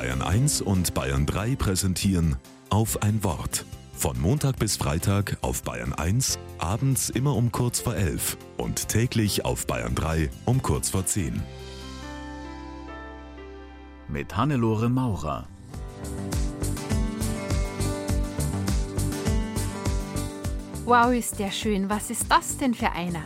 Bayern 1 und Bayern 3 präsentieren auf ein Wort. Von Montag bis Freitag auf Bayern 1, abends immer um kurz vor 11 und täglich auf Bayern 3 um kurz vor 10. Mit Hannelore Maurer. Wow, ist der schön. Was ist das denn für einer?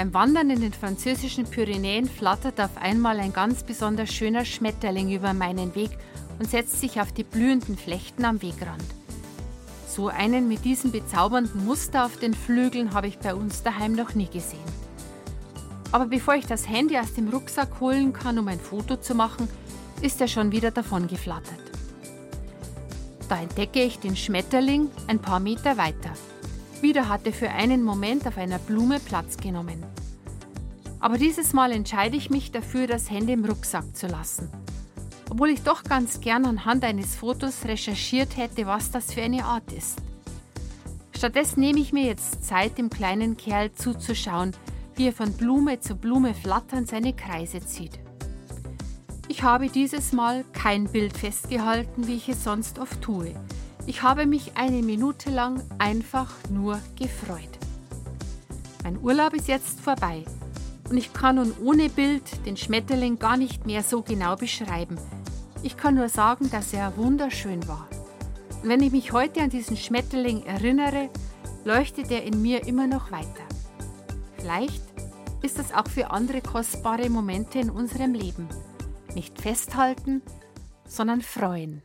Beim Wandern in den französischen Pyrenäen flattert auf einmal ein ganz besonders schöner Schmetterling über meinen Weg und setzt sich auf die blühenden Flechten am Wegrand. So einen mit diesem bezaubernden Muster auf den Flügeln habe ich bei uns daheim noch nie gesehen. Aber bevor ich das Handy aus dem Rucksack holen kann, um ein Foto zu machen, ist er schon wieder davon geflattert. Da entdecke ich den Schmetterling ein paar Meter weiter. Wieder hat er für einen Moment auf einer Blume Platz genommen. Aber dieses Mal entscheide ich mich dafür, das Handy im Rucksack zu lassen. Obwohl ich doch ganz gern anhand eines Fotos recherchiert hätte, was das für eine Art ist. Stattdessen nehme ich mir jetzt Zeit, dem kleinen Kerl zuzuschauen, wie er von Blume zu Blume flatternd seine Kreise zieht. Ich habe dieses Mal kein Bild festgehalten, wie ich es sonst oft tue. Ich habe mich eine Minute lang einfach nur gefreut. Mein Urlaub ist jetzt vorbei und ich kann nun ohne Bild den Schmetterling gar nicht mehr so genau beschreiben. Ich kann nur sagen, dass er wunderschön war. Und wenn ich mich heute an diesen Schmetterling erinnere, leuchtet er in mir immer noch weiter. Vielleicht ist das auch für andere kostbare Momente in unserem Leben. Nicht festhalten, sondern freuen.